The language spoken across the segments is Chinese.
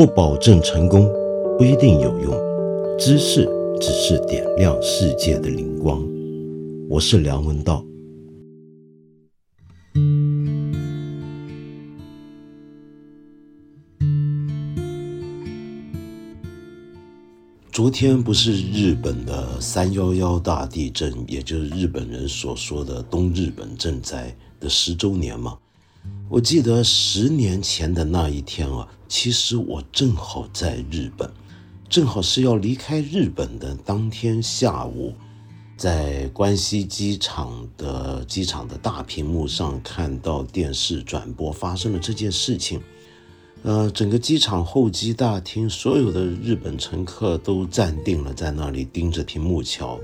不保证成功，不一定有用。知识只是点亮世界的灵光。我是梁文道。昨天不是日本的三幺幺大地震，也就是日本人所说的东日本震灾的十周年吗？我记得十年前的那一天啊，其实我正好在日本，正好是要离开日本的当天下午，在关西机场的机场的大屏幕上看到电视转播发生了这件事情。呃，整个机场候机大厅，所有的日本乘客都站定了，在那里盯着屏幕瞧。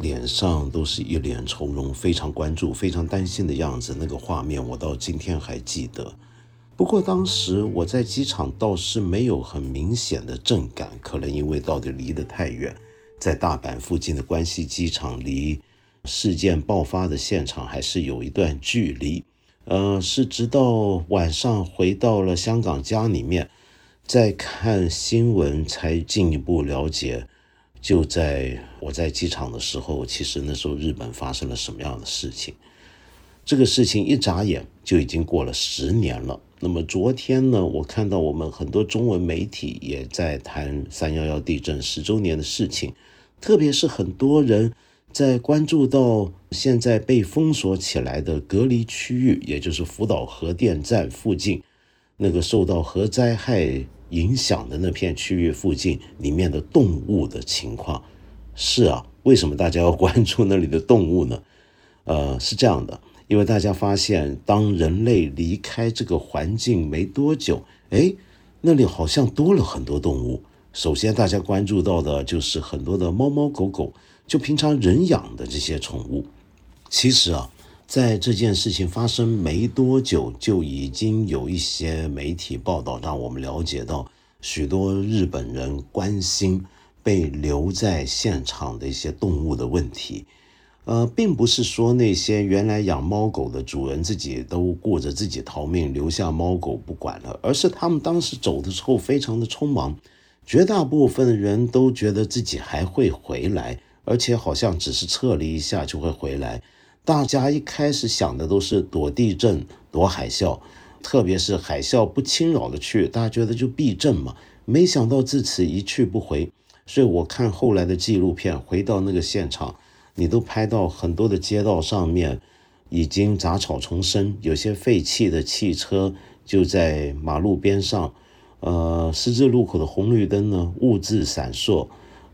脸上都是一脸愁容，非常关注、非常担心的样子。那个画面我到今天还记得。不过当时我在机场倒是没有很明显的震感，可能因为到底离得太远，在大阪附近的关西机场离事件爆发的现场还是有一段距离。呃，是直到晚上回到了香港家里面，再看新闻才进一步了解。就在我在机场的时候，其实那时候日本发生了什么样的事情？这个事情一眨眼就已经过了十年了。那么昨天呢，我看到我们很多中文媒体也在谈三幺幺地震十周年的事情，特别是很多人在关注到现在被封锁起来的隔离区域，也就是福岛核电站附近那个受到核灾害。影响的那片区域附近里面的动物的情况，是啊，为什么大家要关注那里的动物呢？呃，是这样的，因为大家发现，当人类离开这个环境没多久，哎，那里好像多了很多动物。首先，大家关注到的就是很多的猫猫狗狗，就平常人养的这些宠物。其实啊。在这件事情发生没多久，就已经有一些媒体报道，让我们了解到许多日本人关心被留在现场的一些动物的问题。呃，并不是说那些原来养猫狗的主人自己都顾着自己逃命，留下猫狗不管了，而是他们当时走的时候非常的匆忙，绝大部分人都觉得自己还会回来，而且好像只是撤离一下就会回来。大家一开始想的都是躲地震、躲海啸，特别是海啸不侵扰的去，大家觉得就避震嘛。没想到自此一去不回，所以我看后来的纪录片，回到那个现场，你都拍到很多的街道上面已经杂草丛生，有些废弃的汽车就在马路边上，呃，十字路口的红绿灯呢，兀自闪烁，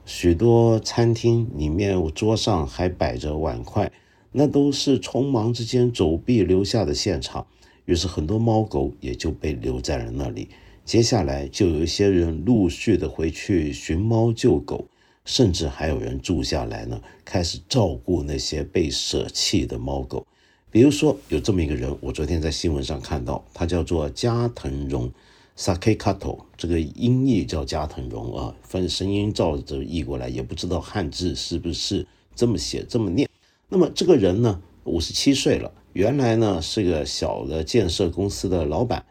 许多餐厅里面桌上还摆着碗筷。那都是匆忙之间走避留下的现场，于是很多猫狗也就被留在了那里。接下来就有一些人陆续的回去寻猫救狗，甚至还有人住下来呢，开始照顾那些被舍弃的猫狗。比如说有这么一个人，我昨天在新闻上看到，他叫做加藤荣 （Sakekato），这个音译叫加藤荣啊，分声音照着译过来，也不知道汉字是不是这么写这么念。那么这个人呢，五十七岁了，原来呢是个小的建设公司的老板，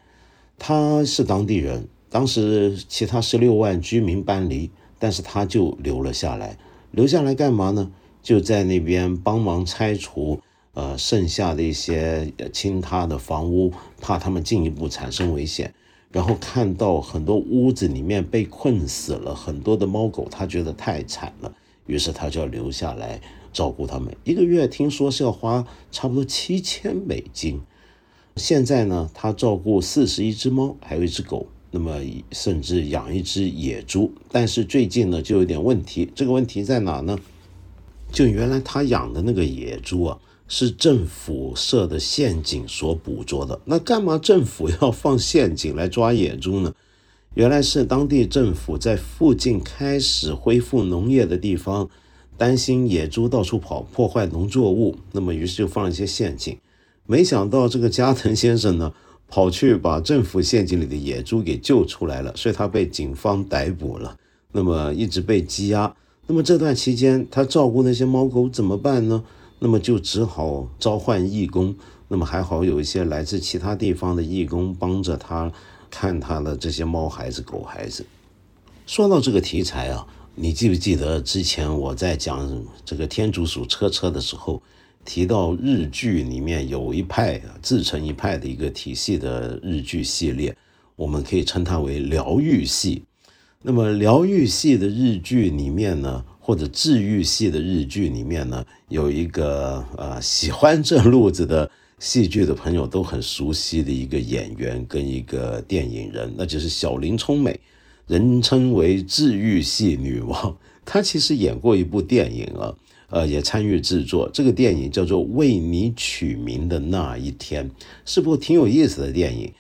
他是当地人，当时其他十六万居民搬离，但是他就留了下来，留下来干嘛呢？就在那边帮忙拆除呃剩下的一些倾塌的房屋，怕他们进一步产生危险，然后看到很多屋子里面被困死了很多的猫狗，他觉得太惨了，于是他就要留下来。照顾他们一个月，听说是要花差不多七千美金。现在呢，他照顾四十一只猫，还有一只狗，那么甚至养一只野猪。但是最近呢，就有点问题。这个问题在哪呢？就原来他养的那个野猪啊，是政府设的陷阱所捕捉的。那干嘛政府要放陷阱来抓野猪呢？原来是当地政府在附近开始恢复农业的地方。担心野猪到处跑破坏农作物，那么于是就放了一些陷阱。没想到这个加藤先生呢，跑去把政府陷阱里的野猪给救出来了，所以他被警方逮捕了。那么一直被羁押。那么这段期间，他照顾那些猫狗怎么办呢？那么就只好召唤义工。那么还好有一些来自其他地方的义工帮着他，看他的这些猫孩子、狗孩子。说到这个题材啊，你记不记得之前我在讲这个天竺鼠车车的时候，提到日剧里面有一派自成一派的一个体系的日剧系列，我们可以称它为疗愈系。那么疗愈系的日剧里面呢，或者治愈系的日剧里面呢，有一个呃喜欢这路子的戏剧的朋友都很熟悉的一个演员跟一个电影人，那就是小林聪美，人称为治愈系女王。她其实演过一部电影啊，呃，也参与制作。这个电影叫做《为你取名的那一天》，是部挺有意思的电影。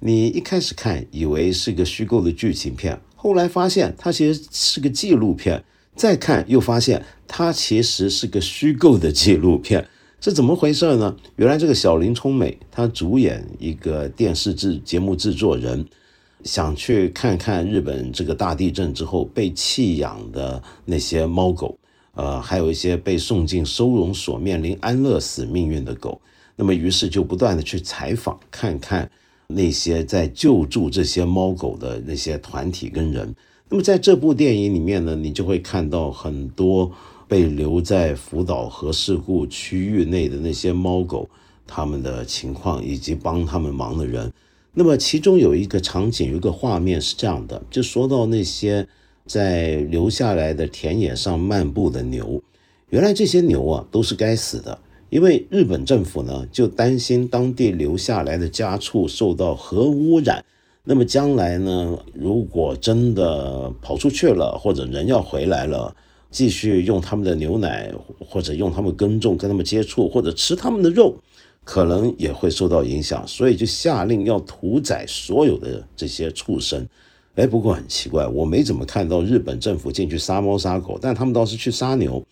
你一开始看以为是个虚构的剧情片。后来发现它其实是个纪录片，再看又发现它其实是个虚构的纪录片，是怎么回事呢？原来这个小林聪美她主演一个电视制节目制作人，想去看看日本这个大地震之后被弃养的那些猫狗，呃，还有一些被送进收容所面临安乐死命运的狗，那么于是就不断的去采访看看。那些在救助这些猫狗的那些团体跟人，那么在这部电影里面呢，你就会看到很多被留在福岛核事故区域内的那些猫狗，他们的情况以及帮他们忙的人。那么其中有一个场景，有一个画面是这样的，就说到那些在留下来的田野上漫步的牛，原来这些牛啊都是该死的。因为日本政府呢，就担心当地留下来的家畜受到核污染，那么将来呢，如果真的跑出去了，或者人要回来了，继续用他们的牛奶，或者用他们耕种，跟他们接触，或者吃他们的肉，可能也会受到影响，所以就下令要屠宰所有的这些畜生。哎，不过很奇怪，我没怎么看到日本政府进去杀猫杀狗，但他们倒是去杀牛。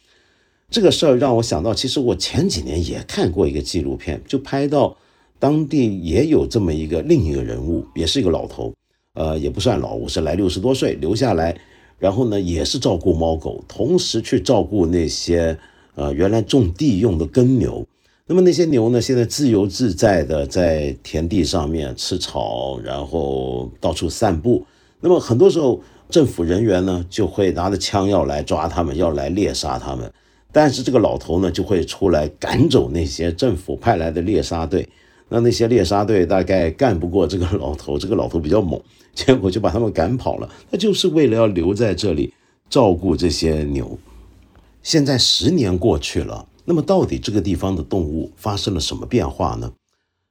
这个事儿让我想到，其实我前几年也看过一个纪录片，就拍到当地也有这么一个另一个人物，也是一个老头，呃，也不算老，五十来六十多岁，留下来，然后呢，也是照顾猫狗，同时去照顾那些呃原来种地用的耕牛。那么那些牛呢，现在自由自在的在田地上面吃草，然后到处散步。那么很多时候，政府人员呢就会拿着枪要来抓他们，要来猎杀他们。但是这个老头呢，就会出来赶走那些政府派来的猎杀队。那那些猎杀队大概干不过这个老头，这个老头比较猛，结果就把他们赶跑了。他就是为了要留在这里照顾这些牛。现在十年过去了，那么到底这个地方的动物发生了什么变化呢？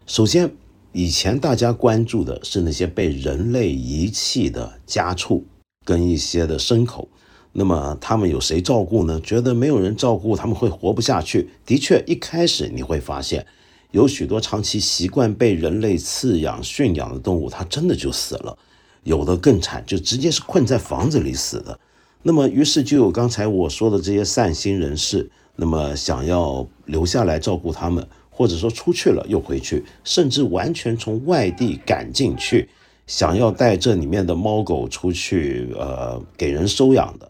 首先，以前大家关注的是那些被人类遗弃的家畜跟一些的牲口。那么他们有谁照顾呢？觉得没有人照顾，他们会活不下去。的确，一开始你会发现，有许多长期习惯被人类饲养驯养的动物，它真的就死了。有的更惨，就直接是困在房子里死的。那么，于是就有刚才我说的这些善心人士，那么想要留下来照顾他们，或者说出去了又回去，甚至完全从外地赶进去，想要带这里面的猫狗出去，呃，给人收养的。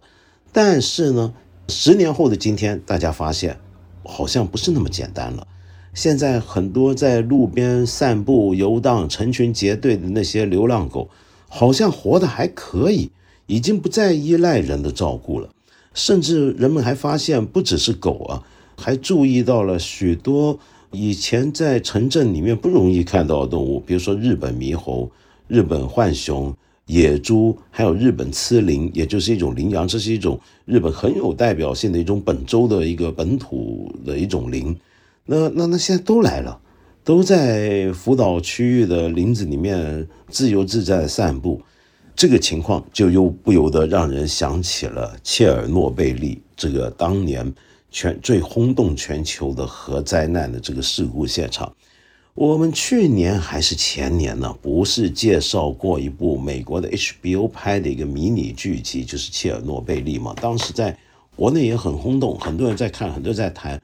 但是呢，十年后的今天，大家发现好像不是那么简单了。现在很多在路边散步、游荡、成群结队的那些流浪狗，好像活得还可以，已经不再依赖人的照顾了。甚至人们还发现，不只是狗啊，还注意到了许多以前在城镇里面不容易看到的动物，比如说日本猕猴、日本浣熊。野猪，还有日本雌羚，也就是一种羚羊，这是一种日本很有代表性的一种本州的一个本土的一种羚。那那那现在都来了，都在福岛区域的林子里面自由自在散步。这个情况就又不由得让人想起了切尔诺贝利这个当年全最轰动全球的核灾难的这个事故现场。我们去年还是前年呢，不是介绍过一部美国的 HBO 拍的一个迷你剧集，就是《切尔诺贝利》嘛？当时在国内也很轰动，很多人在看，很多人在谈。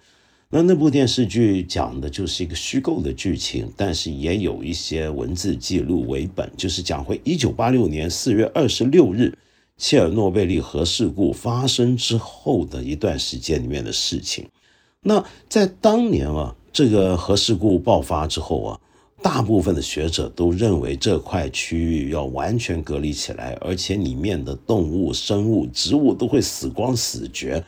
那那部电视剧讲的就是一个虚构的剧情，但是也有一些文字记录为本，就是讲回一九八六年四月二十六日切尔诺贝利核事故发生之后的一段时间里面的事情。那在当年啊。这个核事故爆发之后啊，大部分的学者都认为这块区域要完全隔离起来，而且里面的动物、生物、植物都会死光死绝。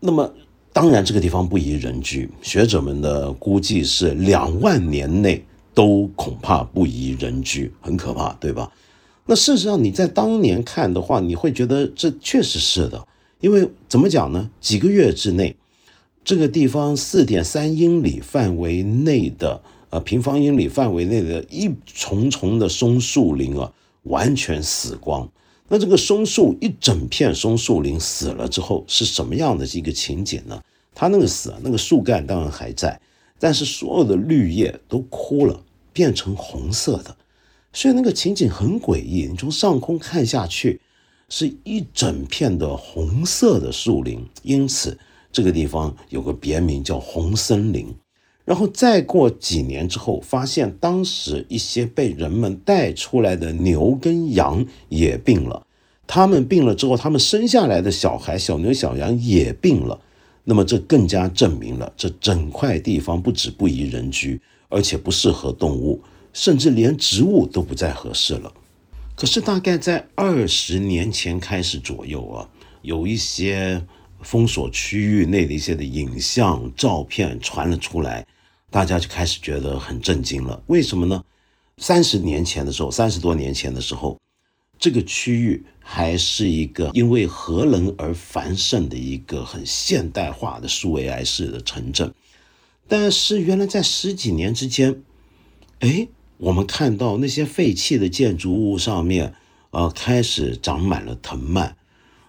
那么，当然这个地方不宜人居，学者们的估计是两万年内都恐怕不宜人居，很可怕，对吧？那事实上你在当年看的话，你会觉得这确实是的，因为怎么讲呢？几个月之内，这个地方四点三英里范围内的。呃，平方英里范围内的一重重的松树林啊，完全死光。那这个松树一整片松树林死了之后，是什么样的一个情景呢？它那个死啊，那个树干当然还在，但是所有的绿叶都枯了，变成红色的，所以那个情景很诡异。你从上空看下去，是一整片的红色的树林，因此这个地方有个别名叫红森林。然后再过几年之后，发现当时一些被人们带出来的牛跟羊也病了，他们病了之后，他们生下来的小孩、小牛、小羊也病了。那么这更加证明了，这整块地方不止不宜人居，而且不适合动物，甚至连植物都不再合适了。可是大概在二十年前开始左右啊，有一些封锁区域内的一些的影像、照片传了出来。大家就开始觉得很震惊了，为什么呢？三十年前的时候，三十多年前的时候，这个区域还是一个因为核能而繁盛的一个很现代化的数位 I 式的城镇。但是原来在十几年之间，哎，我们看到那些废弃的建筑物上面，呃，开始长满了藤蔓，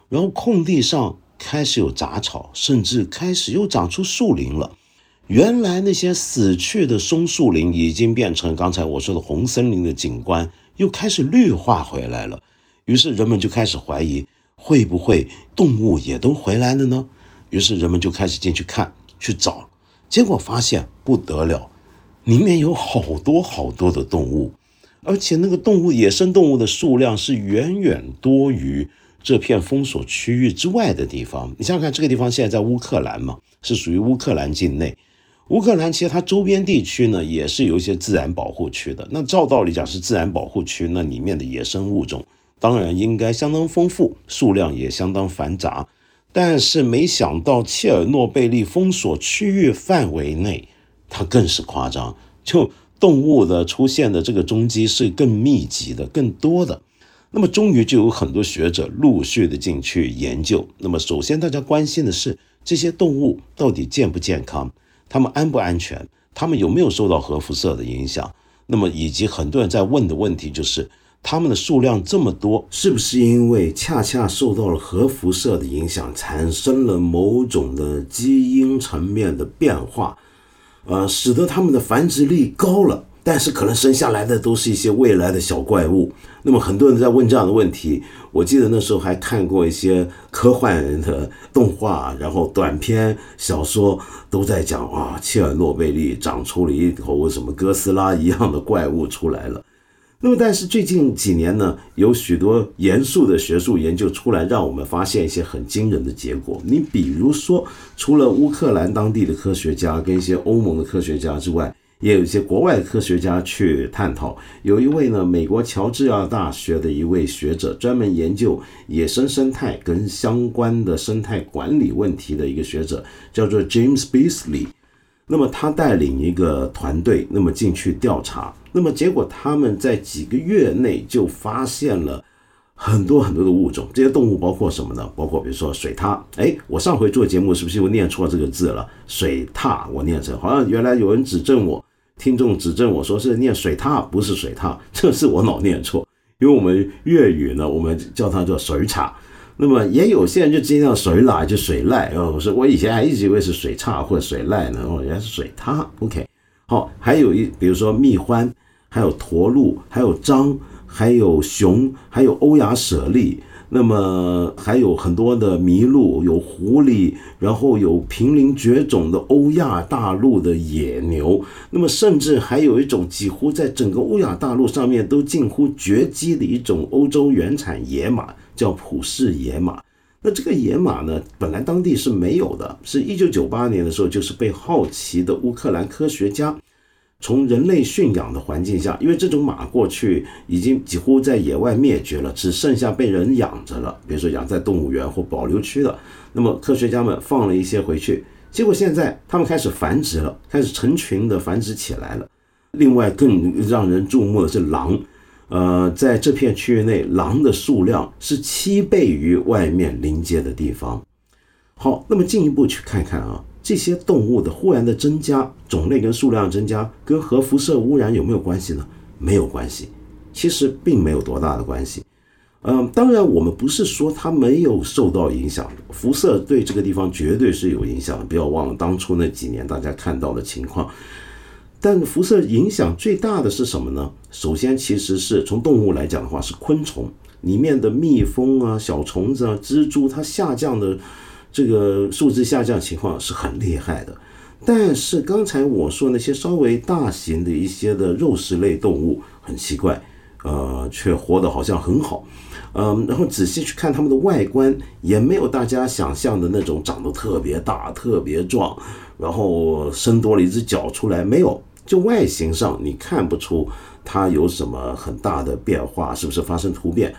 然后空地上开始有杂草，甚至开始又长出树林了。原来那些死去的松树林已经变成刚才我说的红森林的景观，又开始绿化回来了。于是人们就开始怀疑，会不会动物也都回来了呢？于是人们就开始进去看、去找，结果发现不得了，里面有好多好多的动物，而且那个动物、野生动物的数量是远远多于这片封锁区域之外的地方。你想想看，这个地方现在在乌克兰嘛，是属于乌克兰境内。乌克兰其实它周边地区呢，也是有一些自然保护区的。那照道理讲是自然保护区，那里面的野生物种当然应该相当丰富，数量也相当繁杂。但是没想到切尔诺贝利封锁区域范围内，它更是夸张，就动物的出现的这个踪迹是更密集的、更多的。那么终于就有很多学者陆续的进去研究。那么首先大家关心的是这些动物到底健不健康？它们安不安全？它们有没有受到核辐射的影响？那么，以及很多人在问的问题就是，他们的数量这么多，是不是因为恰恰受到了核辐射的影响，产生了某种的基因层面的变化，呃，使得他们的繁殖力高了？但是可能生下来的都是一些未来的小怪物。那么很多人在问这样的问题。我记得那时候还看过一些科幻的动画，然后短篇小说都在讲啊，切尔诺贝利长出了一头什么哥斯拉一样的怪物出来了。那么但是最近几年呢，有许多严肃的学术研究出来，让我们发现一些很惊人的结果。你比如说，除了乌克兰当地的科学家跟一些欧盟的科学家之外，也有一些国外的科学家去探讨。有一位呢，美国乔治亚大学的一位学者，专门研究野生生态跟相关的生态管理问题的一个学者，叫做 James Beasley。那么他带领一个团队，那么进去调查。那么结果他们在几个月内就发现了很多很多的物种。这些动物包括什么呢？包括比如说水獭。哎，我上回做节目是不是又念错这个字了？水獭，我念成好像原来有人指正我。听众指正我说是念水獭，不是水獭，这是我老念错。因为我们粤语呢，我们叫它叫水獭。那么也有些人就经常水獭，就水濑哦。我说我以前还一直以为是水獭或者水濑呢，哦，原来是水獭。OK，好，还有一比如说蜜獾，还有驼鹿，还有獐，还有熊，还有欧亚舍利。那么还有很多的麋鹿，有狐狸，然后有濒临绝种的欧亚大陆的野牛，那么甚至还有一种几乎在整个欧亚大陆上面都近乎绝迹的一种欧洲原产野马，叫普氏野马。那这个野马呢，本来当地是没有的，是一九九八年的时候，就是被好奇的乌克兰科学家从人类驯养的环境下，因为这种马过去已经几乎在野外灭绝了，只剩下被人养着了，比如说养在动物园或保留区的。那么科学家们放了一些回去，结果现在他们开始繁殖了，开始成群的繁殖起来了。另外更让人注目的是狼，呃，在这片区域内，狼的数量是七倍于外面临街的地方。好，那么进一步去看看啊。这些动物的忽然的增加，种类跟数量增加，跟核辐射污染有没有关系呢？没有关系，其实并没有多大的关系。嗯，当然我们不是说它没有受到影响，辐射对这个地方绝对是有影响的。不要忘了当初那几年大家看到的情况。但辐射影响最大的是什么呢？首先，其实是从动物来讲的话，是昆虫里面的蜜蜂啊、小虫子啊、蜘蛛，它下降的。这个数字下降情况是很厉害的，但是刚才我说那些稍微大型的一些的肉食类动物很奇怪，呃，却活得好像很好，嗯，然后仔细去看它们的外观，也没有大家想象的那种长得特别大、特别壮，然后生多了一只脚出来，没有，就外形上你看不出它有什么很大的变化，是不是发生突变？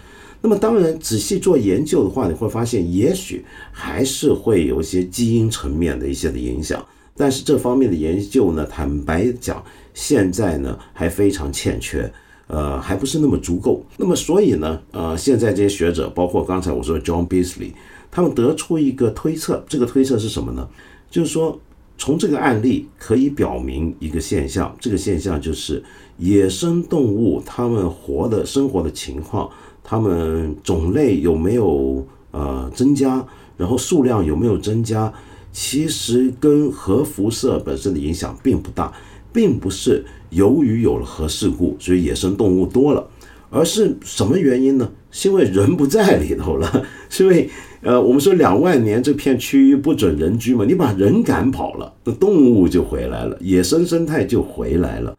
那么当然，仔细做研究的话，你会发现，也许还是会有一些基因层面的一些的影响。但是这方面的研究呢，坦白讲，现在呢还非常欠缺，呃，还不是那么足够。那么所以呢，呃，现在这些学者，包括刚才我说的 John Beasley，他们得出一个推测，这个推测是什么呢？就是说，从这个案例可以表明一个现象，这个现象就是野生动物它们活的生活的情况。它们种类有没有呃增加，然后数量有没有增加？其实跟核辐射本身的影响并不大，并不是由于有了核事故，所以野生动物多了，而是什么原因呢？是因为人不在里头了，是因为呃我们说两万年这片区域不准人居嘛，你把人赶跑了，那动物就回来了，野生生态就回来了。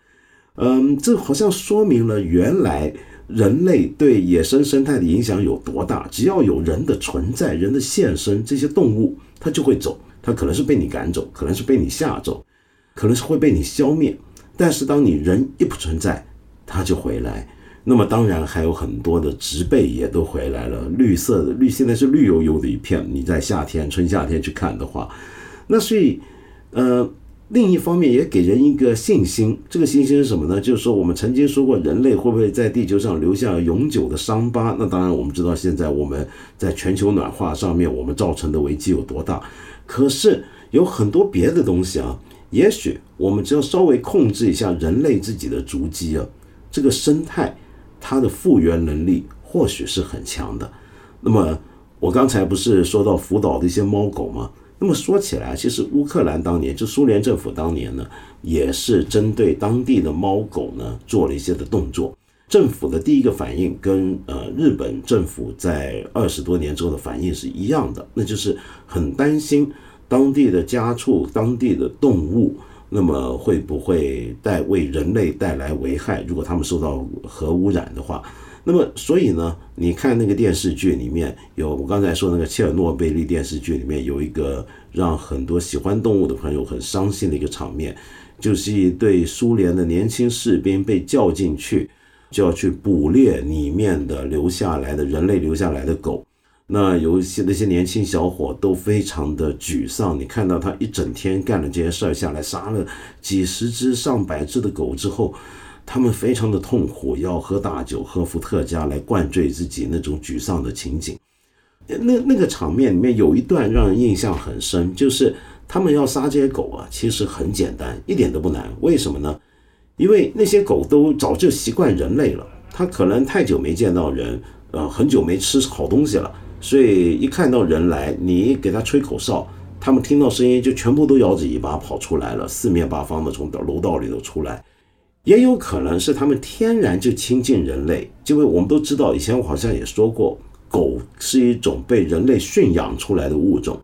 嗯，这好像说明了原来。人类对野生生态的影响有多大？只要有人的存在，人的现身，这些动物它就会走。它可能是被你赶走，可能是被你吓走，可能是会被你消灭。但是当你人一不存在，它就回来。那么当然还有很多的植被也都回来了，绿色的绿现在是绿油油的一片。你在夏天、春夏天去看的话，那所以，呃。另一方面也给人一个信心，这个信心是什么呢？就是说，我们曾经说过，人类会不会在地球上留下永久的伤疤？那当然，我们知道现在我们在全球暖化上面，我们造成的危机有多大。可是有很多别的东西啊，也许我们只要稍微控制一下人类自己的足迹啊，这个生态它的复原能力或许是很强的。那么我刚才不是说到福岛的一些猫狗吗？那么说起来，其实乌克兰当年就苏联政府当年呢，也是针对当地的猫狗呢做了一些的动作。政府的第一个反应跟呃日本政府在二十多年之后的反应是一样的，那就是很担心当地的家畜、当地的动物，那么会不会带为人类带来危害？如果他们受到核污染的话。那么，所以呢，你看那个电视剧里面有我刚才说那个切尔诺贝利电视剧里面有一个让很多喜欢动物的朋友很伤心的一个场面，就是一对苏联的年轻士兵被叫进去，就要去捕猎里面的留下来的人类留下来的狗。那有一些那些年轻小伙都非常的沮丧。你看到他一整天干了这些事儿下来，杀了几十只上百只的狗之后。他们非常的痛苦，要喝大酒，喝伏特加来灌醉自己那种沮丧的情景。那那个场面里面有一段让人印象很深，就是他们要杀这些狗啊，其实很简单，一点都不难。为什么呢？因为那些狗都早就习惯人类了，它可能太久没见到人，呃，很久没吃好东西了，所以一看到人来，你给它吹口哨，他们听到声音就全部都摇着尾巴跑出来了，四面八方的从楼道里头出来。也有可能是他们天然就亲近人类，因为我们都知道，以前我好像也说过，狗是一种被人类驯养出来的物种。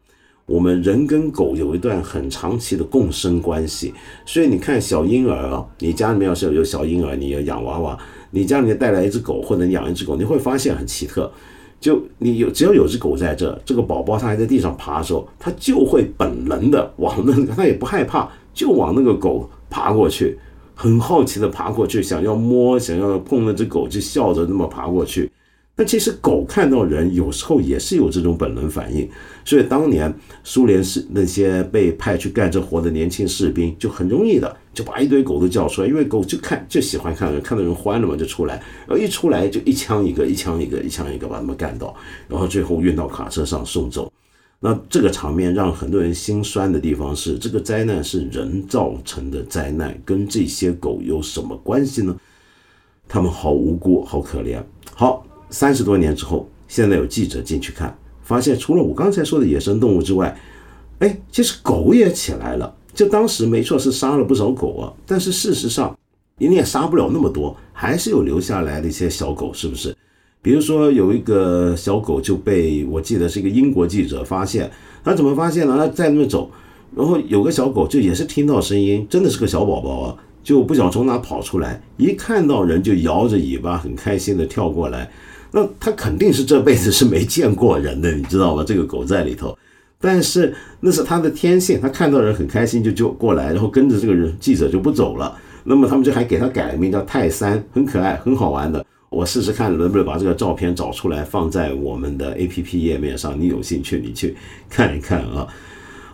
我们人跟狗有一段很长期的共生关系，所以你看小婴儿啊，你家里面要是有小婴儿，你要养娃娃，你家里面带来一只狗或者养一只狗，你会发现很奇特，就你有只要有只狗在这，这个宝宝它还在地上爬的时候，它就会本能的往那个，它也不害怕，就往那个狗爬过去。很好奇的爬过去，想要摸，想要碰那只狗，就笑着那么爬过去。那其实狗看到人，有时候也是有这种本能反应。所以当年苏联是那些被派去干这活的年轻士兵，就很容易的就把一堆狗都叫出来，因为狗就看就喜欢看人，看到人欢了嘛，就出来，然后一出来就一枪一个，一枪一个，一枪一个把他们干倒，然后最后运到卡车上送走。那这个场面让很多人心酸的地方是，这个灾难是人造成的灾难，跟这些狗有什么关系呢？他们好无辜，好可怜。好。三十多年之后，现在有记者进去看，发现除了我刚才说的野生动物之外，哎，其实狗也起来了。就当时没错是杀了不少狗啊，但是事实上你也杀不了那么多，还是有留下来的一些小狗，是不是？比如说有一个小狗就被我记得是一个英国记者发现，他怎么发现呢？他在那走，然后有个小狗就也是听到声音，真的是个小宝宝啊，就不想从哪跑出来，一看到人就摇着尾巴，很开心的跳过来。那他肯定是这辈子是没见过人的，你知道吗？这个狗在里头，但是那是他的天性，他看到人很开心就就过来，然后跟着这个人记者就不走了。那么他们就还给他改了名叫泰山，很可爱，很好玩的。我试试看能不能把这个照片找出来放在我们的 A P P 页面上，你有兴趣你去看一看啊。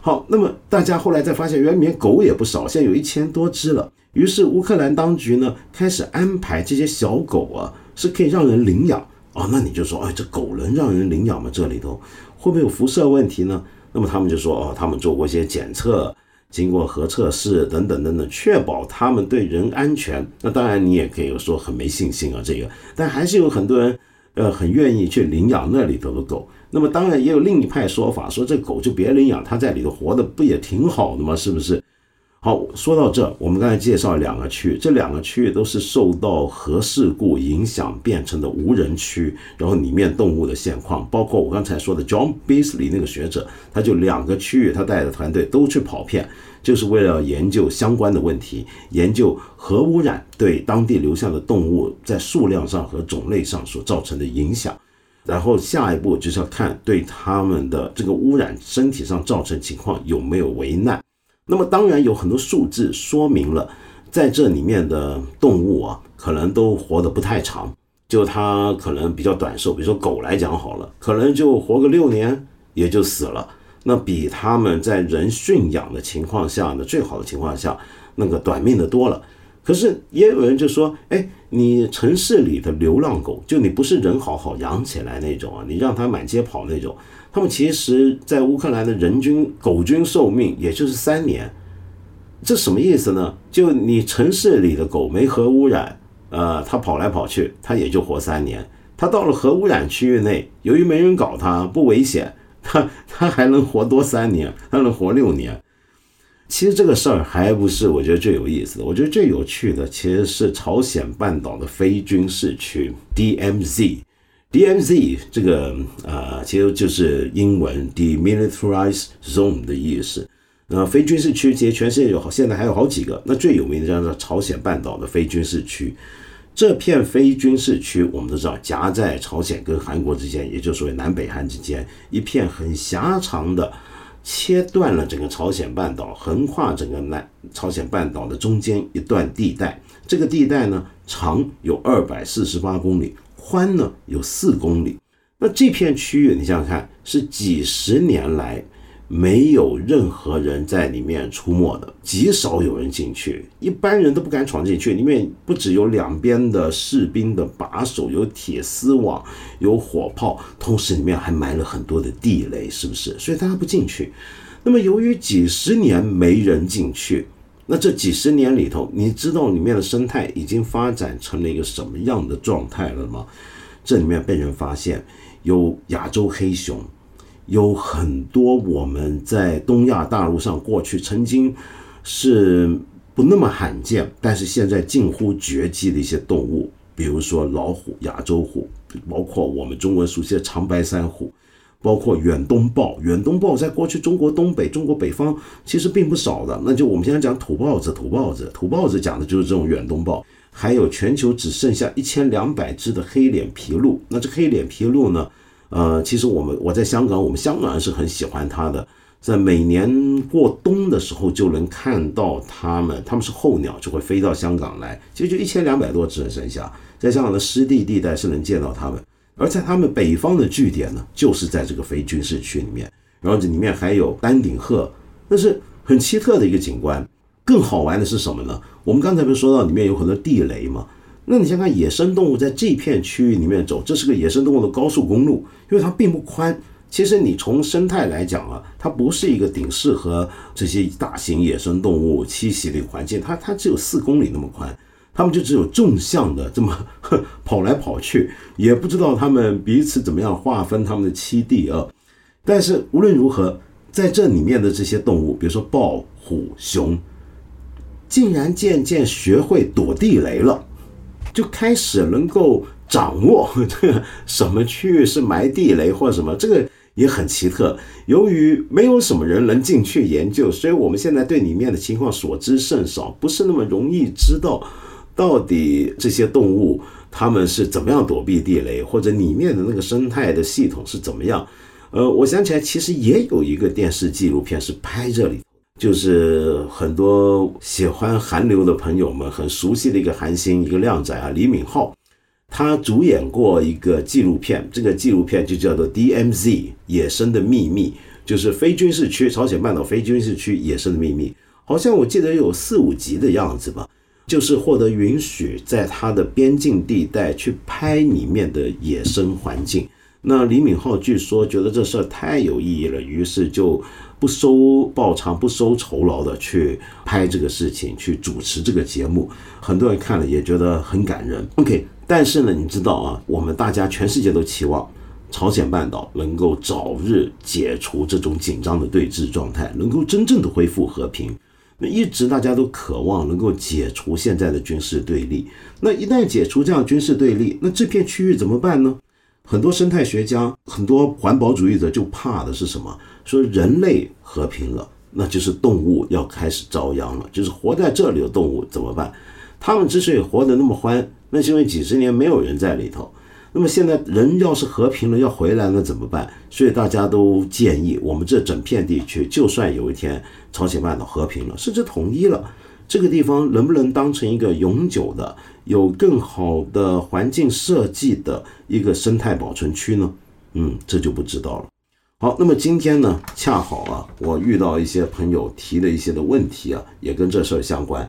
好，那么大家后来再发现，原来狗也不少，现在有一千多只了。于是乌克兰当局呢开始安排这些小狗啊，是可以让人领养。哦，那你就说，哎，这狗能让人领养吗？这里头会不会有辐射问题呢？那么他们就说，哦，他们做过一些检测，经过核测试等等等等，确保他们对人安全。那当然你也可以说很没信心啊，这个，但还是有很多人，呃，很愿意去领养那里头的狗。那么当然也有另一派说法，说这狗就别领养，它在里头活的不也挺好的吗？是不是？好，说到这，我们刚才介绍两个区域，这两个区域都是受到核事故影响变成的无人区，然后里面动物的现况，包括我刚才说的 John Beasley 那个学者，他就两个区域，他带的团队都去跑遍，就是为了研究相关的问题，研究核污染对当地留下的动物在数量上和种类上所造成的影响，然后下一步就是要看对他们的这个污染身体上造成情况有没有危难。那么当然有很多数字说明了，在这里面的动物啊，可能都活得不太长，就它可能比较短寿。比如说狗来讲好了，可能就活个六年也就死了，那比他们在人驯养的情况下呢，最好的情况下，那个短命的多了。可是也有人就说，哎，你城市里的流浪狗，就你不是人好好养起来那种啊，你让它满街跑那种。他们其实，在乌克兰的人均狗均寿命也就是三年，这什么意思呢？就你城市里的狗没核污染，呃，它跑来跑去，它也就活三年；它到了核污染区域内，由于没人搞它，不危险，它它还能活多三年，它能活六年。其实这个事儿还不是我觉得最有意思的，我觉得最有趣的其实是朝鲜半岛的非军事区 DMZ。DMZ 这个啊，其实就是英文 Demilitarized Zone 的意思。那非军事区其实全世界有好，现在还有好几个。那最有名的叫做朝鲜半岛的非军事区。这片非军事区，我们都知道夹在朝鲜跟韩国之间，也就所谓南北韩之间，一片很狭长的，切断了整个朝鲜半岛，横跨整个南朝鲜半岛的中间一段地带。这个地带呢，长有二百四十八公里。宽呢有四公里，那这片区域你想想看，是几十年来没有任何人在里面出没的，极少有人进去，一般人都不敢闯进去。里面不只有两边的士兵的把守，有铁丝网，有火炮，同时里面还埋了很多的地雷，是不是？所以大家不进去。那么由于几十年没人进去。那这几十年里头，你知道里面的生态已经发展成了一个什么样的状态了吗？这里面被人发现有亚洲黑熊，有很多我们在东亚大陆上过去曾经是不那么罕见，但是现在近乎绝迹的一些动物，比如说老虎、亚洲虎，包括我们中文熟悉的长白山虎。包括远东豹，远东豹在过去中国东北、中国北方其实并不少的。那就我们现在讲土豹子，土豹子，土豹子讲的就是这种远东豹。还有全球只剩下一千两百只的黑脸琵鹭。那这黑脸琵鹭呢？呃，其实我们我在香港，我们香港人是很喜欢它的。在每年过冬的时候就能看到它们，它们是候鸟，就会飞到香港来，其实就一千两百多只剩下，在香港的湿地地带是能见到它们。而在他们北方的据点呢，就是在这个非军事区里面，然后这里面还有丹顶鹤，那是很奇特的一个景观。更好玩的是什么呢？我们刚才不是说到里面有很多地雷吗？那你想看野生动物在这片区域里面走，这是个野生动物的高速公路，因为它并不宽。其实你从生态来讲啊，它不是一个顶适合这些大型野生动物栖息的环境，它它只有四公里那么宽，他们就只有纵向的这么 跑来跑去，也不知道他们彼此怎么样划分他们的栖地啊。但是无论如何，在这里面的这些动物，比如说豹、虎、熊，竟然渐渐学会躲地雷了，就开始能够掌握这 个什么区域是埋地雷或者什么这个。也很奇特，由于没有什么人能进去研究，所以我们现在对里面的情况所知甚少，不是那么容易知道到底这些动物它们是怎么样躲避地雷，或者里面的那个生态的系统是怎么样。呃，我想起来，其实也有一个电视纪录片是拍这里，就是很多喜欢韩流的朋友们很熟悉的一个韩星，一个靓仔啊，李敏镐。他主演过一个纪录片，这个纪录片就叫做《DMZ 野生的秘密》，就是非军事区朝鲜半岛非军事区野生的秘密。好像我记得有四五集的样子吧，就是获得允许在它的边境地带去拍里面的野生环境。那李敏镐据说觉得这事儿太有意义了，于是就不收报偿、不收酬劳的去拍这个事情，去主持这个节目。很多人看了也觉得很感人。OK。但是呢，你知道啊，我们大家全世界都期望朝鲜半岛能够早日解除这种紧张的对峙状态，能够真正的恢复和平。那一直大家都渴望能够解除现在的军事对立。那一旦解除这样军事对立，那这片区域怎么办呢？很多生态学家、很多环保主义者就怕的是什么？说人类和平了，那就是动物要开始遭殃了。就是活在这里的动物怎么办？他们之所以活得那么欢。那是因为几十年没有人在里头，那么现在人要是和平了要回来了怎么办？所以大家都建议我们这整片地区，就算有一天朝鲜半岛和平了，甚至统一了，这个地方能不能当成一个永久的、有更好的环境设计的一个生态保存区呢？嗯，这就不知道了。好，那么今天呢，恰好啊，我遇到一些朋友提的一些的问题啊，也跟这事儿相关。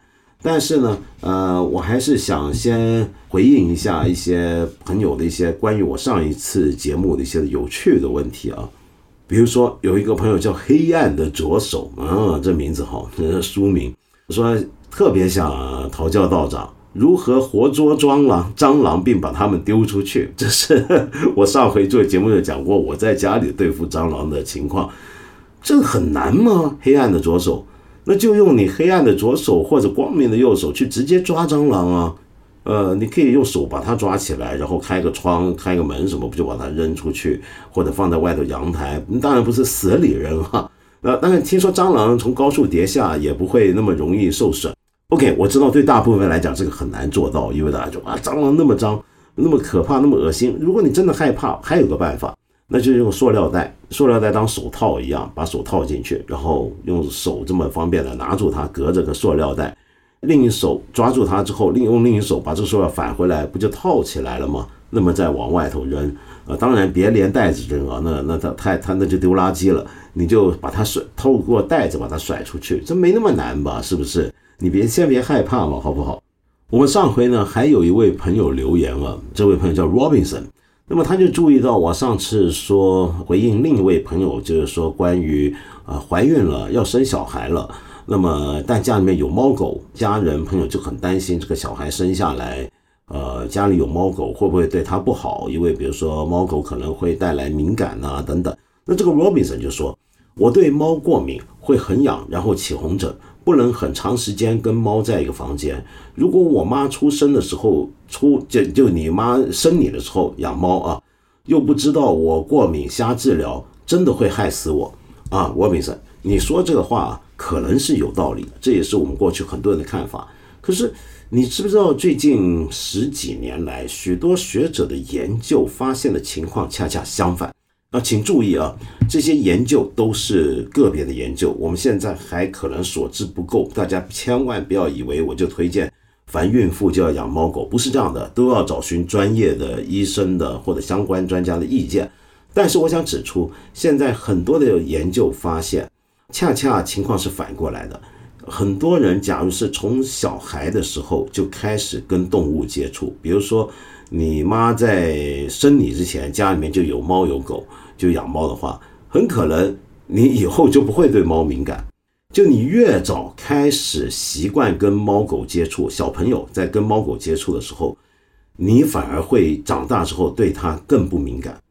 但是呢，呃，我还是想先回应一下一些朋友的一些关于我上一次节目的一些有趣的问题啊。比如说，有一个朋友叫“黑暗的左手”，啊，这名字好，这 是书名。说特别想讨教道长如何活捉蟑螂，蟑螂并把它们丢出去。这是 我上回做节目就讲过，我在家里对付蟑螂的情况。这很难吗？黑暗的左手。那就用你黑暗的左手或者光明的右手去直接抓蟑螂啊，呃，你可以用手把它抓起来，然后开个窗、开个门什么，不就把它扔出去，或者放在外头阳台？当然不是死里扔哈。呃，但是听说蟑螂从高处跌下也不会那么容易受损。OK，我知道对大部分来讲这个很难做到，因为大家就啊，蟑螂那么脏、那么可怕、那么恶心。如果你真的害怕，还有个办法。那就用塑料袋，塑料袋当手套一样，把手套进去，然后用手这么方便的拿住它，隔着个塑料袋，另一手抓住它之后，另用另一手把这塑料返回来，不就套起来了吗？那么再往外头扔，呃，当然别连袋子扔啊，那那它太它那就丢垃圾了，你就把它甩，透过袋子把它甩出去，这没那么难吧？是不是？你别先别害怕嘛，好不好？我们上回呢还有一位朋友留言了，这位朋友叫 Robinson。那么他就注意到我上次说回应另一位朋友，就是说关于啊怀孕了要生小孩了，那么但家里面有猫狗，家人朋友就很担心这个小孩生下来，呃家里有猫狗会不会对他不好？因为比如说猫狗可能会带来敏感啊等等。那这个 Robinson 就说，我对猫过敏，会很痒，然后起红疹。不能很长时间跟猫在一个房间。如果我妈出生的时候出就就你妈生你的时候养猫啊，又不知道我过敏瞎治疗，真的会害死我啊！沃比森，你说这个话可能是有道理的，这也是我们过去很多人的看法。可是你知不知道最近十几年来，许多学者的研究发现的情况恰恰相反。啊，请注意啊，这些研究都是个别的研究，我们现在还可能所知不够，大家千万不要以为我就推荐凡孕妇就要养猫狗，不是这样的，都要找寻专业的医生的或者相关专家的意见。但是我想指出，现在很多的研究发现，恰恰情况是反过来的，很多人假如是从小孩的时候就开始跟动物接触，比如说。你妈在生你之前，家里面就有猫有狗，就养猫的话，很可能你以后就不会对猫敏感。就你越早开始习惯跟猫狗接触，小朋友在跟猫狗接触的时候，你反而会长大之后对它更不敏感。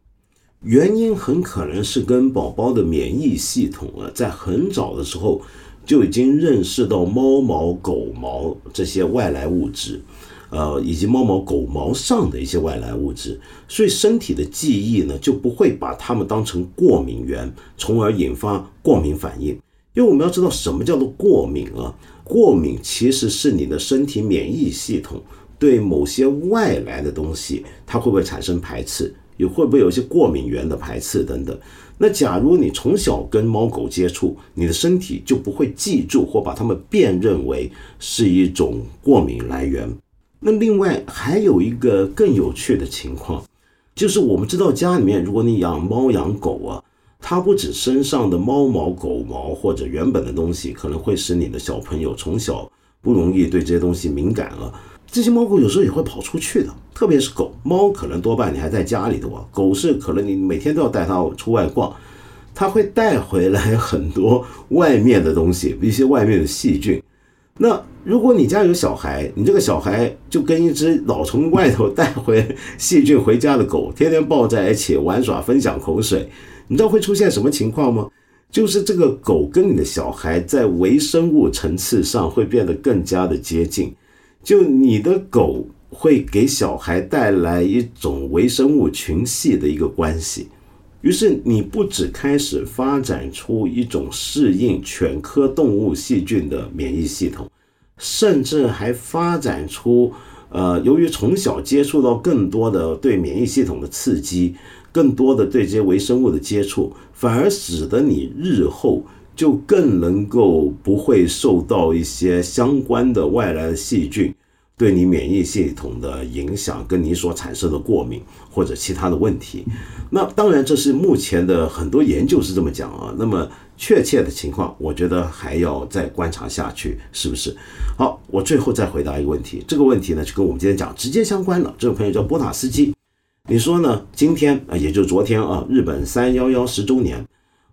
原因很可能是跟宝宝的免疫系统啊，在很早的时候就已经认识到猫毛、狗毛这些外来物质。呃，以及猫毛、狗毛上的一些外来物质，所以身体的记忆呢就不会把它们当成过敏源，从而引发过敏反应。因为我们要知道什么叫做过敏啊？过敏其实是你的身体免疫系统对某些外来的东西，它会不会产生排斥，有会不会有一些过敏源的排斥等等。那假如你从小跟猫狗接触，你的身体就不会记住或把它们辨认为是一种过敏来源。那另外还有一个更有趣的情况，就是我们知道家里面如果你养猫养狗啊，它不止身上的猫毛、狗毛或者原本的东西，可能会使你的小朋友从小不容易对这些东西敏感了。这些猫狗有时候也会跑出去的，特别是狗，猫可能多半你还在家里的话，狗是可能你每天都要带它出外逛，它会带回来很多外面的东西，一些外面的细菌。那如果你家有小孩，你这个小孩就跟一只老从外头带回细菌回家的狗，天天抱在一起玩耍、分享口水，你知道会出现什么情况吗？就是这个狗跟你的小孩在微生物层次上会变得更加的接近，就你的狗会给小孩带来一种微生物群系的一个关系，于是你不只开始发展出一种适应犬科动物细菌的免疫系统。甚至还发展出，呃，由于从小接触到更多的对免疫系统的刺激，更多的对这些微生物的接触，反而使得你日后就更能够不会受到一些相关的外来的细菌。对你免疫系统的影响，跟你所产生的过敏或者其他的问题，那当然这是目前的很多研究是这么讲啊。那么确切的情况，我觉得还要再观察下去，是不是？好，我最后再回答一个问题，这个问题呢就跟我们今天讲直接相关了。这位朋友叫波塔斯基，你说呢？今天啊，也就昨天啊，日本三幺幺十周年，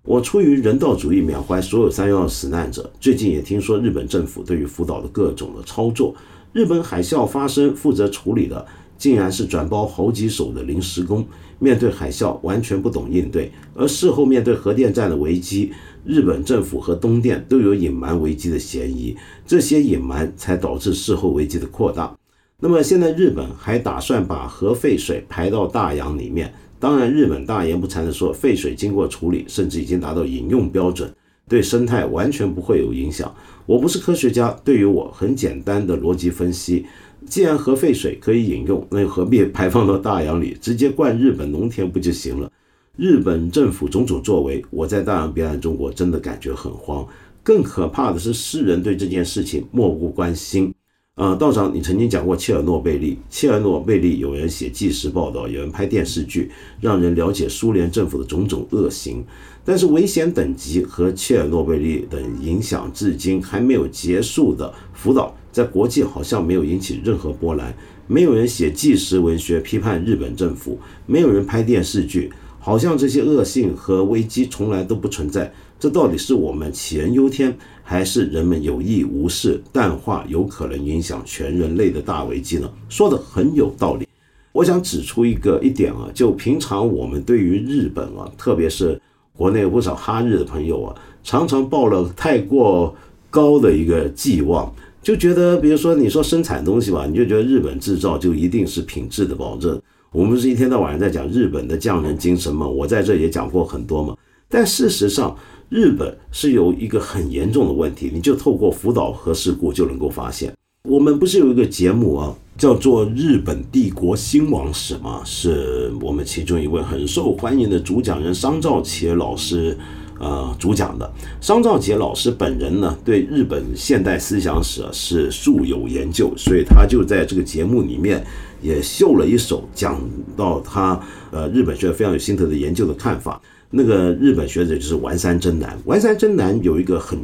我出于人道主义缅怀所有三幺幺死难者。最近也听说日本政府对于福岛的各种的操作。日本海啸发生，负责处理的竟然是转包好几手的临时工。面对海啸，完全不懂应对。而事后面对核电站的危机，日本政府和东电都有隐瞒危机的嫌疑。这些隐瞒才导致事后危机的扩大。那么现在日本还打算把核废水排到大洋里面。当然，日本大言不惭地说，废水经过处理，甚至已经达到饮用标准。对生态完全不会有影响。我不是科学家，对于我很简单的逻辑分析：既然核废水可以饮用，那又何必排放到大洋里，直接灌日本农田不就行了？日本政府种种作为，我在大洋彼岸中国真的感觉很慌。更可怕的是，世人对这件事情漠不关心。呃，道长，你曾经讲过切尔诺贝利，切尔诺贝利有人写纪实报道，有人拍电视剧，让人了解苏联政府的种种恶行。但是危险等级和切尔诺贝利等影响至今还没有结束的福岛，在国际好像没有引起任何波澜，没有人写纪实文学批判日本政府，没有人拍电视剧，好像这些恶性和危机从来都不存在。这到底是我们杞人忧天，还是人们有意无视淡化有可能影响全人类的大危机呢？说的很有道理。我想指出一个一点啊，就平常我们对于日本啊，特别是国内有不少哈日的朋友啊，常常抱了太过高的一个寄望，就觉得，比如说你说生产东西吧，你就觉得日本制造就一定是品质的保证。我们不是一天到晚在讲日本的匠人精神嘛，我在这也讲过很多嘛，但事实上。日本是有一个很严重的问题，你就透过福岛核事故就能够发现。我们不是有一个节目啊，叫做《日本帝国兴亡史》嘛，是我们其中一位很受欢迎的主讲人商兆杰老师。呃，主讲的商兆杰老师本人呢，对日本现代思想史啊是素有研究，所以他就在这个节目里面也秀了一手，讲到他呃日本学非常有心得的研究的看法。那个日本学者就是丸山真男，丸山真男有一个很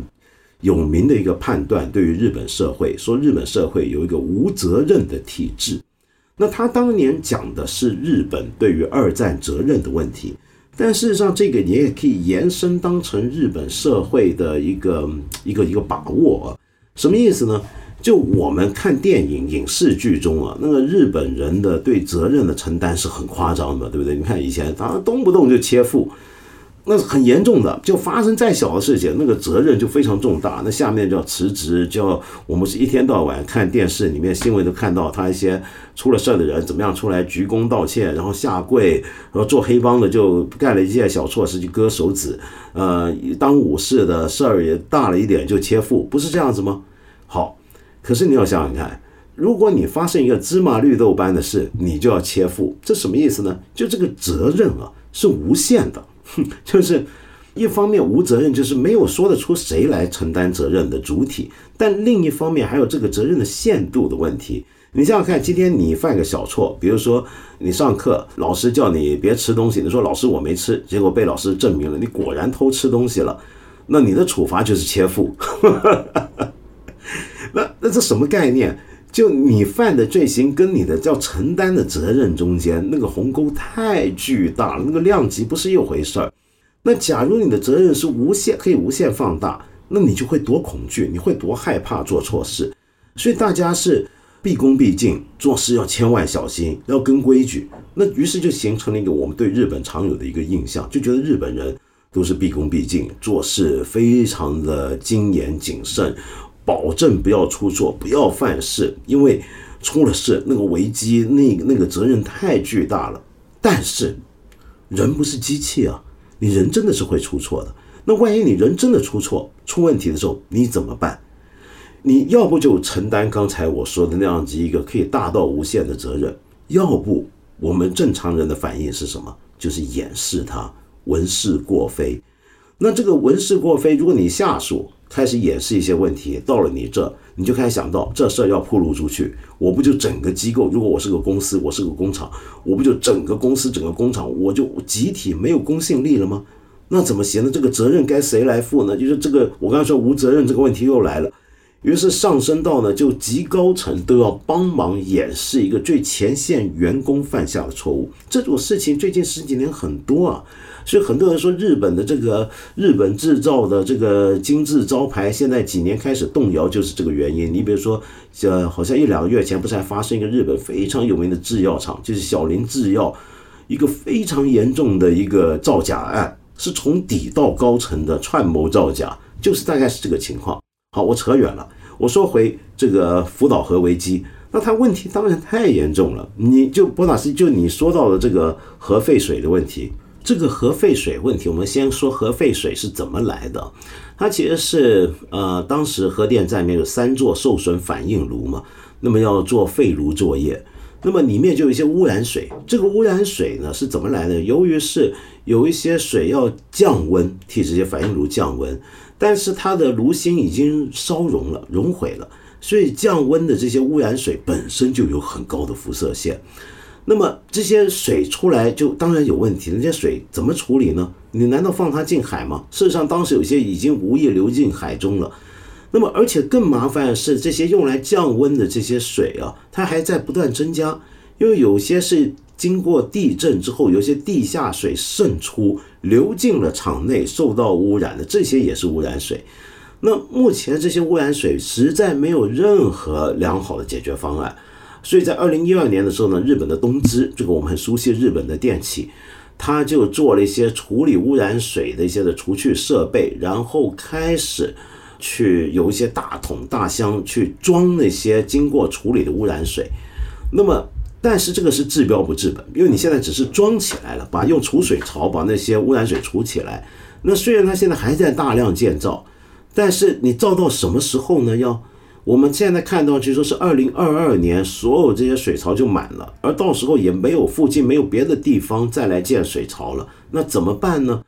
有名的一个判断，对于日本社会说，日本社会有一个无责任的体制。那他当年讲的是日本对于二战责任的问题。但事实上，这个你也可以延伸当成日本社会的一个一个一个把握啊。什么意思呢？就我们看电影影视剧中啊，那个日本人的对责任的承担是很夸张的，对不对？你看以前他动不动就切腹。那是很严重的，就发生再小的事情，那个责任就非常重大。那下面就要辞职，就要我们是一天到晚看电视里面新闻都看到他一些出了事儿的人怎么样出来鞠躬道歉，然后下跪，然后做黑帮的就干了一件小错事就割手指，呃，当武士的事儿也大了一点就切腹，不是这样子吗？好，可是你要想想看，如果你发生一个芝麻绿豆般的事，你就要切腹，这什么意思呢？就这个责任啊是无限的。就是一方面无责任，就是没有说得出谁来承担责任的主体；但另一方面还有这个责任的限度的问题。你想想看，今天你犯个小错，比如说你上课老师叫你别吃东西，你说老师我没吃，结果被老师证明了你果然偷吃东西了，那你的处罚就是切腹。那那这什么概念？就你犯的罪行跟你的要承担的责任中间那个鸿沟太巨大了，那个量级不是一回事儿。那假如你的责任是无限可以无限放大，那你就会多恐惧，你会多害怕做错事。所以大家是毕恭毕敬，做事要千万小心，要跟规矩。那于是就形成了一个我们对日本常有的一个印象，就觉得日本人都是毕恭毕敬，做事非常的谨严谨慎。保证不要出错，不要犯事，因为出了事，那个危机，那那个责任太巨大了。但是，人不是机器啊，你人真的是会出错的。那万一你人真的出错、出问题的时候，你怎么办？你要不就承担刚才我说的那样子一个可以大到无限的责任，要不我们正常人的反应是什么？就是掩饰它，文事过非。那这个文事过非，如果你下属。开始掩饰一些问题，到了你这，你就开始想到这事儿要铺露出去，我不就整个机构？如果我是个公司，我是个工厂，我不就整个公司、整个工厂，我就集体没有公信力了吗？那怎么行呢？这个责任该谁来负呢？就是这个，我刚才说无责任这个问题又来了。于是上升到呢，就极高层都要帮忙掩饰一个最前线员工犯下的错误。这种事情最近十几年很多啊。所以很多人说日本的这个日本制造的这个精致招牌，现在几年开始动摇，就是这个原因。你比如说，呃，好像一两个月前不是还发生一个日本非常有名的制药厂，就是小林制药，一个非常严重的一个造假案，是从底到高层的串谋造假，就是大概是这个情况。好，我扯远了，我说回这个福岛核危机，那它问题当然太严重了。你就波纳斯，就你说到的这个核废水的问题。这个核废水问题，我们先说核废水是怎么来的。它其实是呃，当时核电站里面有三座受损反应炉嘛，那么要做废炉作业，那么里面就有一些污染水。这个污染水呢是怎么来的？由于是有一些水要降温，替这些反应炉降温，但是它的炉芯已经烧融了、熔毁了，所以降温的这些污染水本身就有很高的辐射线。那么这些水出来就当然有问题，那些水怎么处理呢？你难道放它进海吗？事实上，当时有些已经无意流进海中了。那么，而且更麻烦的是，这些用来降温的这些水啊，它还在不断增加，因为有些是经过地震之后，有些地下水渗出流进了场内，受到污染的，这些也是污染水。那目前这些污染水实在没有任何良好的解决方案。所以在二零一二年的时候呢，日本的东芝，这个我们很熟悉日本的电器，它就做了一些处理污染水的一些的除去设备，然后开始去有一些大桶大箱去装那些经过处理的污染水。那么，但是这个是治标不治本，因为你现在只是装起来了，把用储水槽把那些污染水储起来。那虽然它现在还在大量建造，但是你造到什么时候呢？要我们现在看到，据说是二零二二年，所有这些水槽就满了，而到时候也没有附近没有别的地方再来建水槽了，那怎么办呢？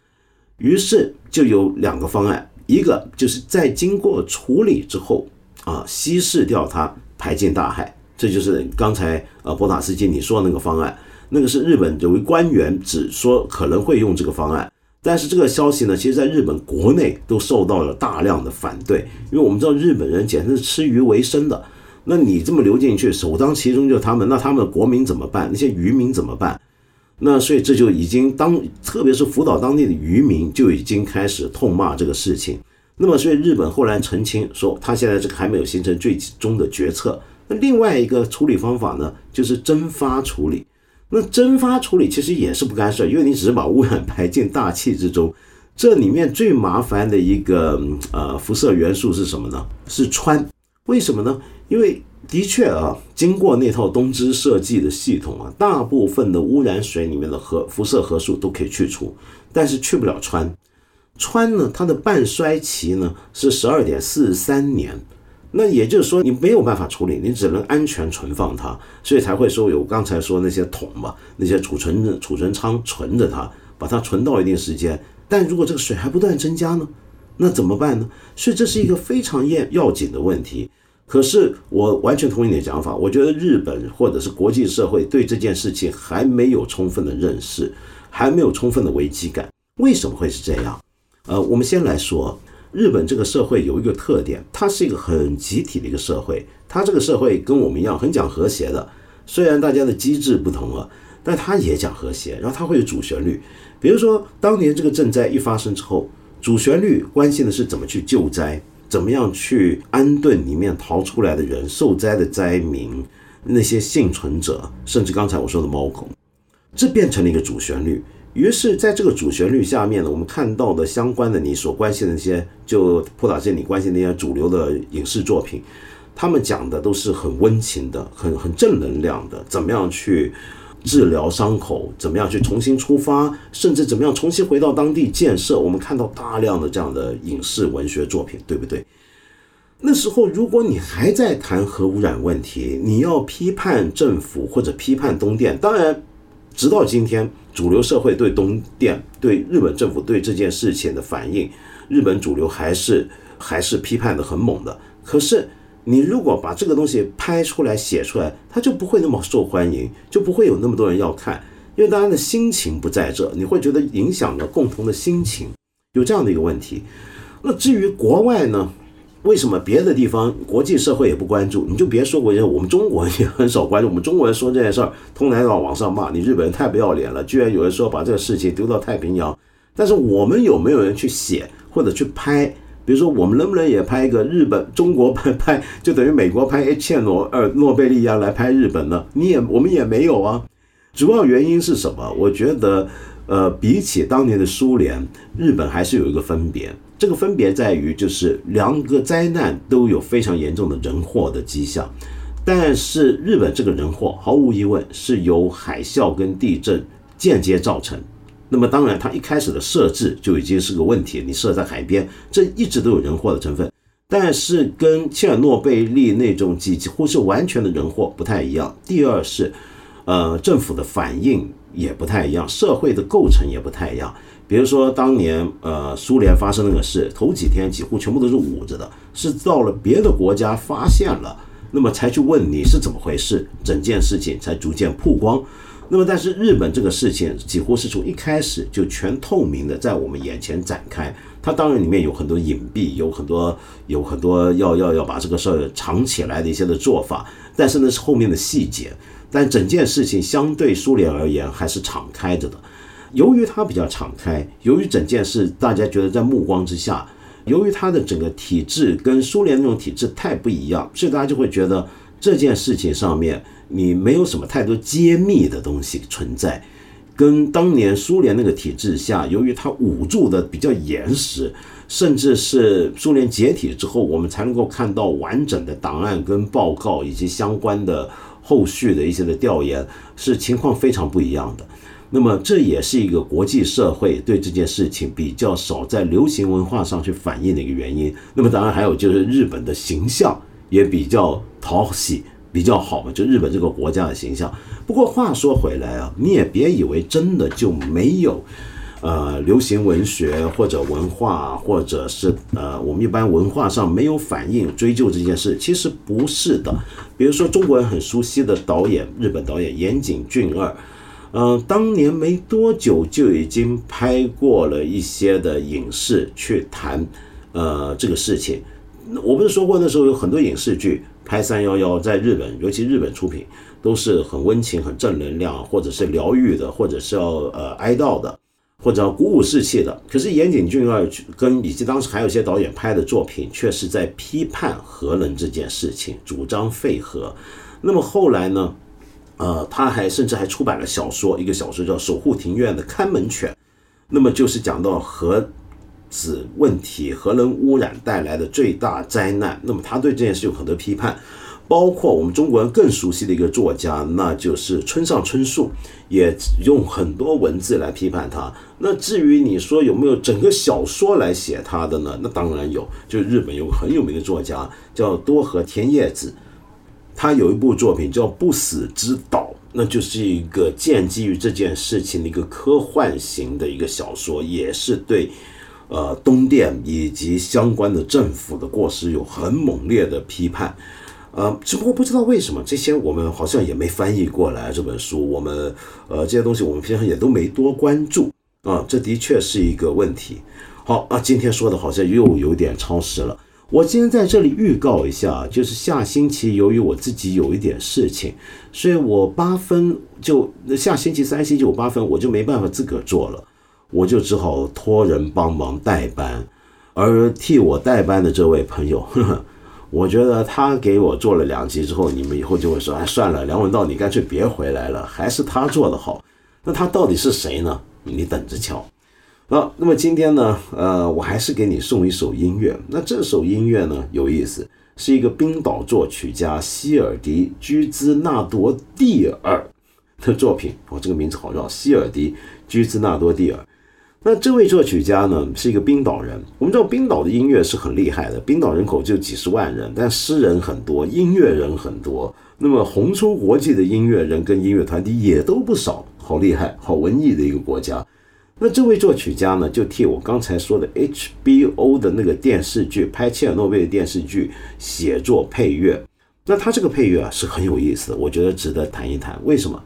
于是就有两个方案，一个就是在经过处理之后啊，稀释掉它，排进大海，这就是刚才呃波塔斯基你说的那个方案，那个是日本有位官员只说可能会用这个方案。但是这个消息呢，其实在日本国内都受到了大量的反对，因为我们知道日本人简直是吃鱼为生的。那你这么流进去，首当其冲就是他们，那他们的国民怎么办？那些渔民怎么办？那所以这就已经当，特别是福岛当地的渔民就已经开始痛骂这个事情。那么所以日本后来澄清说，他现在这个还没有形成最终的决策。那另外一个处理方法呢，就是蒸发处理。那蒸发处理其实也是不干涉，因为你只是把污染排进大气之中。这里面最麻烦的一个呃辐射元素是什么呢？是氚。为什么呢？因为的确啊，经过那套东芝设计的系统啊，大部分的污染水里面的核辐射核素都可以去除，但是去不了氚。氚呢，它的半衰期呢是十二点四三年。那也就是说，你没有办法处理，你只能安全存放它，所以才会说有刚才说那些桶嘛，那些储存储存仓存着它，把它存到一定时间。但如果这个水还不断增加呢，那怎么办呢？所以这是一个非常要要紧的问题。可是我完全同意你的讲法，我觉得日本或者是国际社会对这件事情还没有充分的认识，还没有充分的危机感。为什么会是这样？呃，我们先来说。日本这个社会有一个特点，它是一个很集体的一个社会。它这个社会跟我们一样，很讲和谐的。虽然大家的机制不同了，但它也讲和谐。然后它会有主旋律，比如说当年这个赈灾一发生之后，主旋律关心的是怎么去救灾，怎么样去安顿里面逃出来的人、受灾的灾民、那些幸存者，甚至刚才我说的猫孔，这变成了一个主旋律。于是，在这个主旋律下面呢，我们看到的相关的你所关心的那些，就普打线你关心那些主流的影视作品，他们讲的都是很温情的、很很正能量的，怎么样去治疗伤口，怎么样去重新出发，甚至怎么样重新回到当地建设。我们看到大量的这样的影视文学作品，对不对？那时候，如果你还在谈核污染问题，你要批判政府或者批判东电，当然。直到今天，主流社会对东电、对日本政府对这件事情的反应，日本主流还是还是批判的很猛的。可是，你如果把这个东西拍出来、写出来，它就不会那么受欢迎，就不会有那么多人要看，因为大家的心情不在这，你会觉得影响了共同的心情，有这样的一个问题。那至于国外呢？为什么别的地方国际社会也不关注？你就别说国际，我们中国也很少关注。我们中国人说这件事儿，通常到网上骂你日本人太不要脸了，居然有人说把这个事情丢到太平洋。但是我们有没有人去写或者去拍？比如说我们能不能也拍一个日本、中国拍拍，就等于美国拍切诺呃诺贝利亚来拍日本呢？你也我们也没有啊。主要原因是什么？我觉得，呃，比起当年的苏联，日本还是有一个分别。这个分别在于，就是两个灾难都有非常严重的人祸的迹象，但是日本这个人祸毫无疑问是由海啸跟地震间接造成。那么当然，它一开始的设置就已经是个问题，你设在海边，这一直都有人祸的成分。但是跟切尔诺贝利那种几乎是完全的人祸不太一样。第二是，呃，政府的反应也不太一样，社会的构成也不太一样。比如说，当年呃苏联发生那个事，头几天几乎全部都是捂着的，是到了别的国家发现了，那么才去问你是怎么回事，整件事情才逐渐曝光。那么，但是日本这个事情几乎是从一开始就全透明的在我们眼前展开，它当然里面有很多隐蔽，有很多有很多要要要把这个事儿藏起来的一些的做法，但是呢是后面的细节，但整件事情相对苏联而言还是敞开着的。由于它比较敞开，由于整件事大家觉得在目光之下，由于它的整个体制跟苏联那种体制太不一样，所以大家就会觉得这件事情上面你没有什么太多揭秘的东西存在。跟当年苏联那个体制下，由于它捂住的比较严实，甚至是苏联解体之后，我们才能够看到完整的档案跟报告以及相关的后续的一些的调研，是情况非常不一样的。那么这也是一个国际社会对这件事情比较少在流行文化上去反映的一个原因。那么当然还有就是日本的形象也比较讨喜，比较好嘛，就日本这个国家的形象。不过话说回来啊，你也别以为真的就没有。呃，流行文学或者文化，或者是呃，我们一般文化上没有反应追究这件事，其实不是的。比如说，中国人很熟悉的导演，日本导演岩井俊二，嗯，当年没多久就已经拍过了一些的影视去谈呃这个事情。我不是说过那时候有很多影视剧拍三幺幺，在日本，尤其日本出品都是很温情、很正能量，或者是疗愈的，或者是要呃哀悼的。或者鼓舞士气的，可是岩井俊二跟以及当时还有一些导演拍的作品，却是在批判核能这件事情，主张废核。那么后来呢？呃，他还甚至还出版了小说，一个小说叫《守护庭院的看门犬》，那么就是讲到核子问题、核能污染带来的最大灾难。那么他对这件事有很多批判。包括我们中国人更熟悉的一个作家，那就是村上春树，也用很多文字来批判他。那至于你说有没有整个小说来写他的呢？那当然有，就日本有个很有名的作家叫多河田叶子，他有一部作品叫《不死之岛》，那就是一个建基于这件事情的一个科幻型的一个小说，也是对呃东电以及相关的政府的过失有很猛烈的批判。呃，只不过不知道为什么这些我们好像也没翻译过来这本书，我们呃这些东西我们平常也都没多关注啊，这的确是一个问题。好啊，今天说的好像又有点超时了，我今天在这里预告一下，就是下星期由于我自己有一点事情，所以我八分就下星期三星期五八分我就没办法自个儿做了，我就只好托人帮忙代班，而替我代班的这位朋友。呵呵我觉得他给我做了两集之后，你们以后就会说：“哎，算了，梁文道，你干脆别回来了，还是他做的好。”那他到底是谁呢？你等着瞧。好，那么今天呢，呃，我还是给你送一首音乐。那这首音乐呢，有意思，是一个冰岛作曲家希尔迪·居兹纳多蒂尔的作品。哦，这个名字好绕，希尔迪·居兹纳多蒂尔。那这位作曲家呢，是一个冰岛人。我们知道冰岛的音乐是很厉害的，冰岛人口就几十万人，但诗人很多，音乐人很多。那么红出国际的音乐人跟音乐团体也都不少，好厉害，好文艺的一个国家。那这位作曲家呢，就替我刚才说的 HBO 的那个电视剧拍切尔诺贝的电视剧写作配乐。那他这个配乐啊是很有意思的，我觉得值得谈一谈。为什么？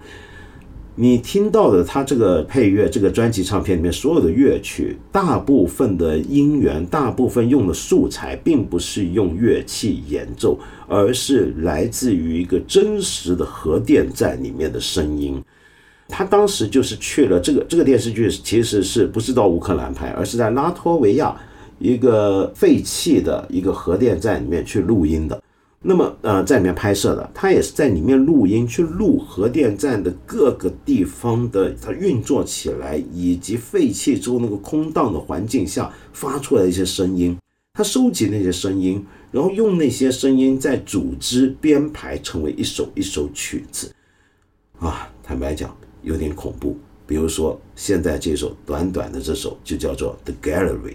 你听到的他这个配乐，这个专辑唱片里面所有的乐曲，大部分的音源，大部分用的素材，并不是用乐器演奏，而是来自于一个真实的核电站里面的声音。他当时就是去了这个这个电视剧，其实是不是到乌克兰拍，而是在拉脱维亚一个废弃的一个核电站里面去录音的。那么，呃，在里面拍摄的，他也是在里面录音，去录核电站的各个地方的它运作起来，以及废弃之后那个空荡的环境下发出来一些声音，他收集那些声音，然后用那些声音再组织编排成为一首一首曲子，啊，坦白讲有点恐怖。比如说现在这首短短的这首就叫做《The Gallery》。